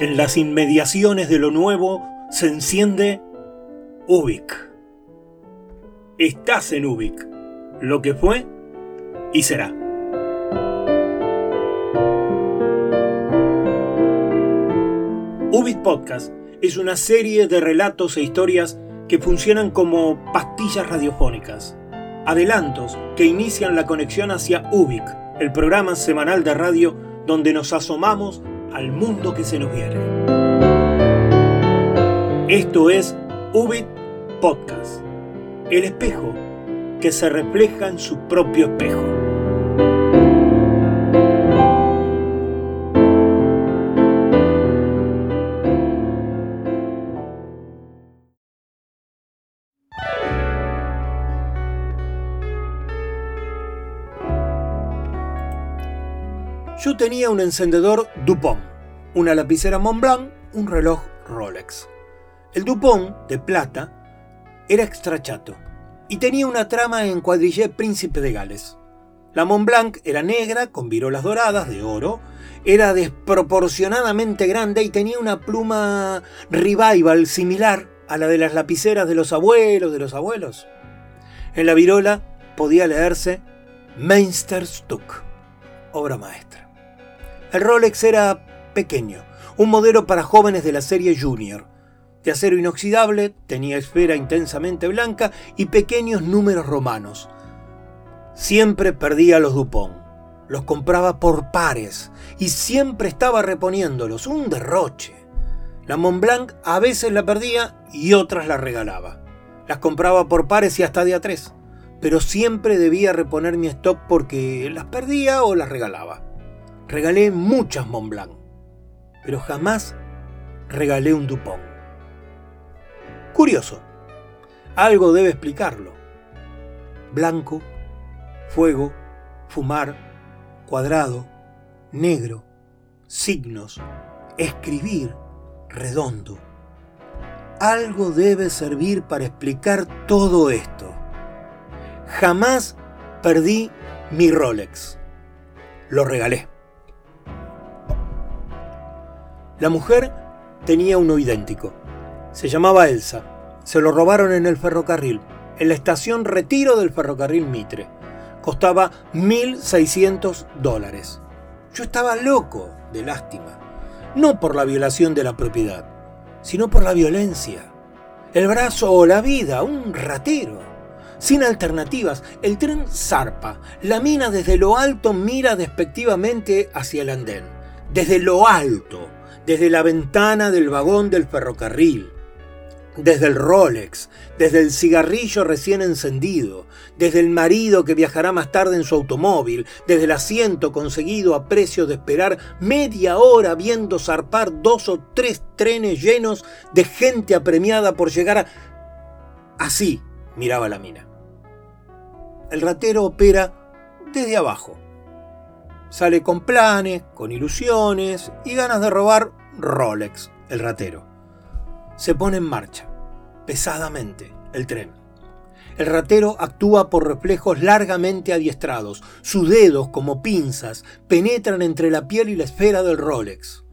En las inmediaciones de lo nuevo se enciende Ubik. Estás en Ubik, lo que fue y será. Ubik Podcast es una serie de relatos e historias que funcionan como pastillas radiofónicas, adelantos que inician la conexión hacia Ubik, el programa semanal de radio donde nos asomamos al mundo que se nos viene. Esto es Ubit Podcast, el espejo que se refleja en su propio espejo. Tenía un encendedor Dupont, una lapicera Montblanc, un reloj Rolex. El Dupont, de plata, era extrachato y tenía una trama en cuadrillé Príncipe de Gales. La Montblanc era negra, con virolas doradas, de oro, era desproporcionadamente grande y tenía una pluma revival similar a la de las lapiceras de los abuelos de los abuelos. En la virola podía leerse Meisterstück, obra maestra. El Rolex era pequeño, un modelo para jóvenes de la serie Junior. De acero inoxidable, tenía esfera intensamente blanca y pequeños números romanos. Siempre perdía los Dupont. Los compraba por pares y siempre estaba reponiéndolos. Un derroche. La Montblanc a veces la perdía y otras la regalaba. Las compraba por pares y hasta de a tres. Pero siempre debía reponer mi stock porque las perdía o las regalaba. Regalé muchas Montblanc, pero jamás regalé un Dupont. Curioso, algo debe explicarlo. Blanco, fuego, fumar, cuadrado, negro, signos, escribir, redondo. Algo debe servir para explicar todo esto. Jamás perdí mi Rolex. Lo regalé. La mujer tenía uno idéntico. Se llamaba Elsa. Se lo robaron en el ferrocarril, en la estación Retiro del ferrocarril Mitre. Costaba 1.600 dólares. Yo estaba loco de lástima. No por la violación de la propiedad, sino por la violencia. El brazo o la vida, un ratero. Sin alternativas, el tren zarpa. La mina desde lo alto mira despectivamente hacia el andén. Desde lo alto desde la ventana del vagón del ferrocarril, desde el Rolex, desde el cigarrillo recién encendido, desde el marido que viajará más tarde en su automóvil, desde el asiento conseguido a precio de esperar media hora viendo zarpar dos o tres trenes llenos de gente apremiada por llegar a... Así miraba la mina. El ratero opera desde abajo Sale con planes, con ilusiones y ganas de robar Rolex, el ratero. Se pone en marcha, pesadamente, el tren. El ratero actúa por reflejos largamente adiestrados. Sus dedos, como pinzas, penetran entre la piel y la esfera del Rolex.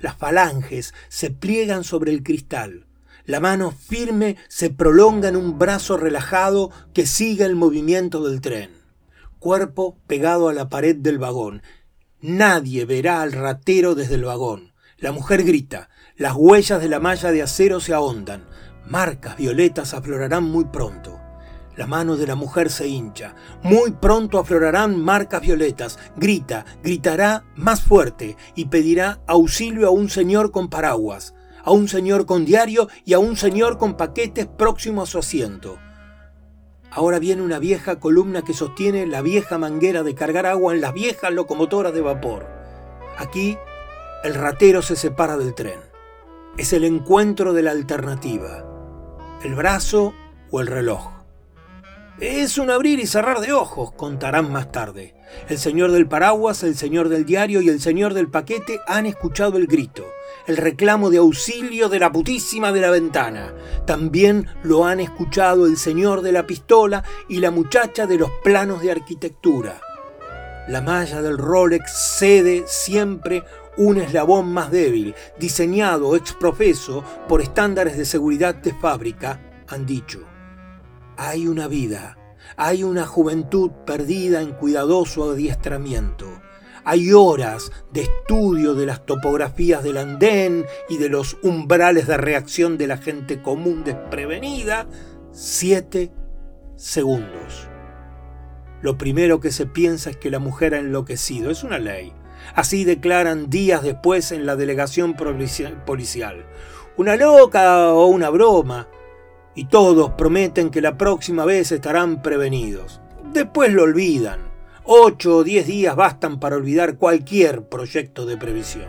Las falanges se pliegan sobre el cristal. La mano firme se prolonga en un brazo relajado que sigue el movimiento del tren cuerpo pegado a la pared del vagón. Nadie verá al ratero desde el vagón. La mujer grita. Las huellas de la malla de acero se ahondan. Marcas violetas aflorarán muy pronto. La mano de la mujer se hincha. Muy pronto aflorarán marcas violetas. Grita, gritará más fuerte y pedirá auxilio a un señor con paraguas, a un señor con diario y a un señor con paquetes próximo a su asiento. Ahora viene una vieja columna que sostiene la vieja manguera de cargar agua en las viejas locomotoras de vapor. Aquí, el ratero se separa del tren. Es el encuentro de la alternativa. El brazo o el reloj. Es un abrir y cerrar de ojos, contarán más tarde. El señor del paraguas, el señor del diario y el señor del paquete han escuchado el grito, el reclamo de auxilio de la putísima de la ventana. También lo han escuchado el señor de la pistola y la muchacha de los planos de arquitectura. La malla del Rolex cede siempre un eslabón más débil, diseñado ex profeso por estándares de seguridad de fábrica, han dicho, hay una vida, hay una juventud perdida en cuidadoso adiestramiento. Hay horas de estudio de las topografías del andén y de los umbrales de reacción de la gente común desprevenida. Siete segundos. Lo primero que se piensa es que la mujer ha enloquecido. Es una ley. Así declaran días después en la delegación policial. Una loca o una broma. Y todos prometen que la próxima vez estarán prevenidos. Después lo olvidan. Ocho o diez días bastan para olvidar cualquier proyecto de previsión.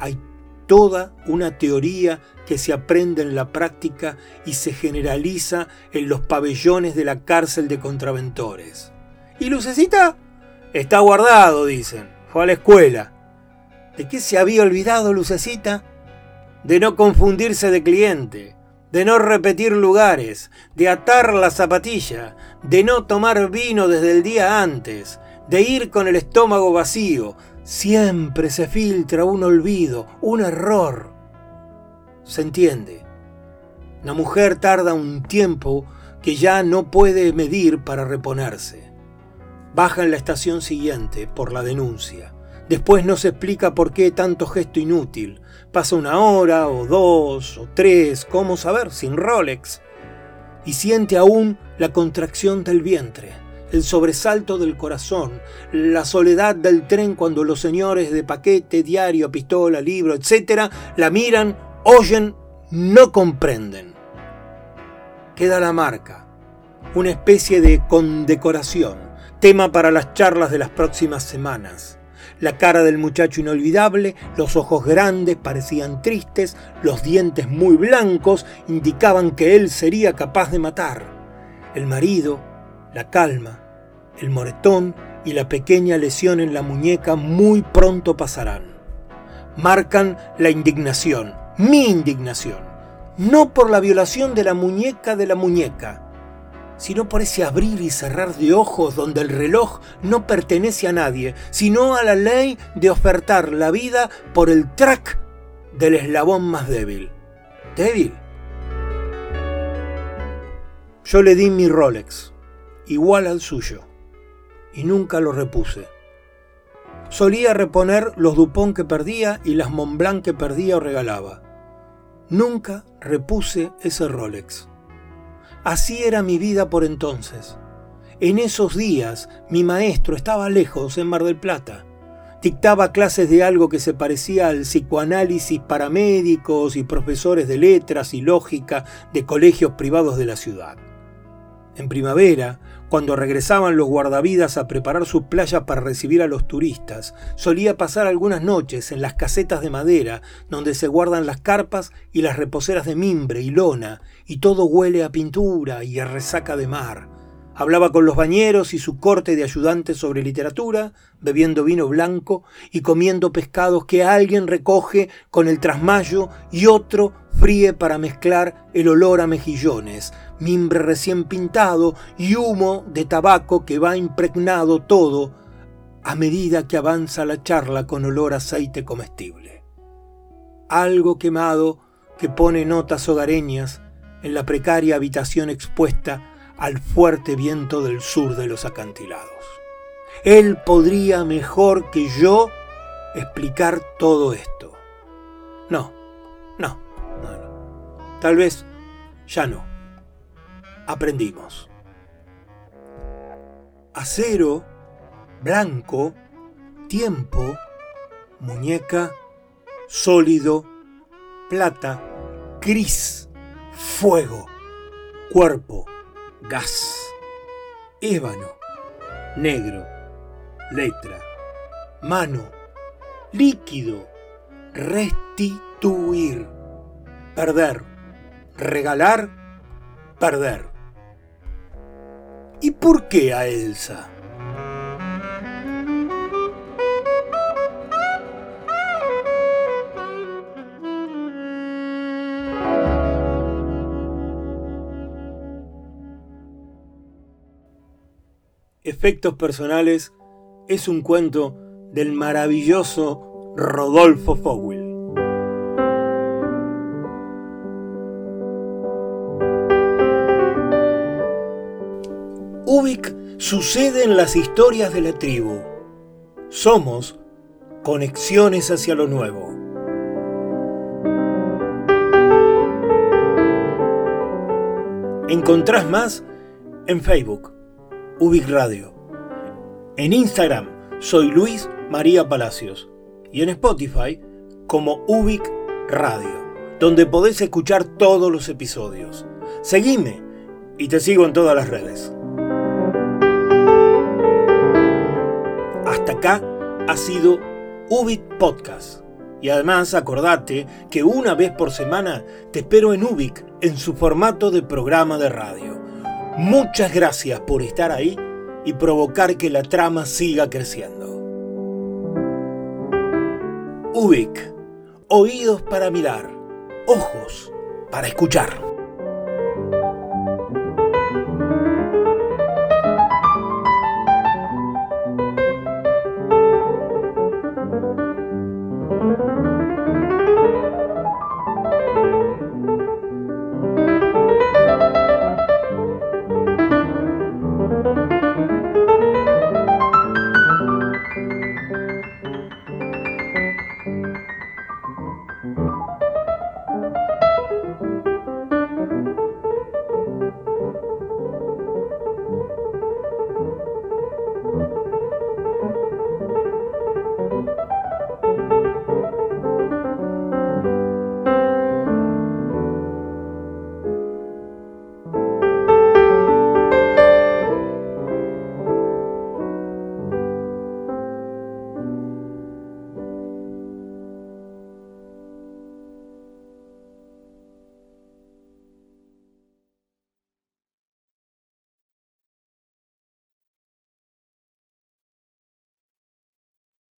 Hay toda una teoría que se aprende en la práctica y se generaliza en los pabellones de la cárcel de contraventores. ¿Y Lucecita? Está guardado, dicen. Fue a la escuela. ¿De qué se había olvidado Lucecita? De no confundirse de cliente, de no repetir lugares, de atar la zapatilla, de no tomar vino desde el día antes, de ir con el estómago vacío. Siempre se filtra un olvido, un error. Se entiende. La mujer tarda un tiempo que ya no puede medir para reponerse. Baja en la estación siguiente por la denuncia. Después no se explica por qué tanto gesto inútil. Pasa una hora o dos o tres, ¿cómo saber? Sin Rolex. Y siente aún la contracción del vientre, el sobresalto del corazón, la soledad del tren cuando los señores de paquete, diario, pistola, libro, etc., la miran, oyen, no comprenden. Queda la marca, una especie de condecoración tema para las charlas de las próximas semanas. La cara del muchacho inolvidable, los ojos grandes parecían tristes, los dientes muy blancos indicaban que él sería capaz de matar. El marido, la calma, el moretón y la pequeña lesión en la muñeca muy pronto pasarán. Marcan la indignación, mi indignación, no por la violación de la muñeca de la muñeca, sino por ese abrir y cerrar de ojos donde el reloj no pertenece a nadie, sino a la ley de ofertar la vida por el track del eslabón más débil. ¿Débil? Yo le di mi Rolex, igual al suyo, y nunca lo repuse. Solía reponer los Dupont que perdía y las Montblanc que perdía o regalaba. Nunca repuse ese Rolex. Así era mi vida por entonces. En esos días mi maestro estaba lejos en Mar del Plata. Dictaba clases de algo que se parecía al psicoanálisis para médicos y profesores de letras y lógica de colegios privados de la ciudad. En primavera, cuando regresaban los guardavidas a preparar sus playas para recibir a los turistas, solía pasar algunas noches en las casetas de madera donde se guardan las carpas y las reposeras de mimbre y lona, y todo huele a pintura y a resaca de mar. Hablaba con los bañeros y su corte de ayudantes sobre literatura, bebiendo vino blanco y comiendo pescados que alguien recoge con el trasmayo y otro fríe para mezclar el olor a mejillones, mimbre recién pintado y humo de tabaco que va impregnado todo a medida que avanza la charla con olor a aceite comestible. Algo quemado que pone notas hogareñas en la precaria habitación expuesta al fuerte viento del sur de los acantilados. Él podría mejor que yo explicar todo esto. No, no, no, no. Tal vez ya no aprendimos. Acero, blanco, tiempo, muñeca, sólido, plata, gris, fuego, cuerpo, gas, ébano, negro, letra, mano, líquido, restituir, perder, regalar, perder. ¿Y por qué a Elsa? Efectos personales es un cuento del maravilloso Rodolfo Fowell. Ubik sucede en las historias de la tribu. Somos conexiones hacia lo nuevo. Encontrás más en Facebook, Ubik Radio. En Instagram soy Luis María Palacios y en Spotify como Ubik Radio, donde podés escuchar todos los episodios. Seguime y te sigo en todas las redes. Hasta acá ha sido Ubik Podcast. Y además acordate que una vez por semana te espero en Ubik en su formato de programa de radio. Muchas gracias por estar ahí y provocar que la trama siga creciendo. Ubik, oídos para mirar, ojos para escuchar.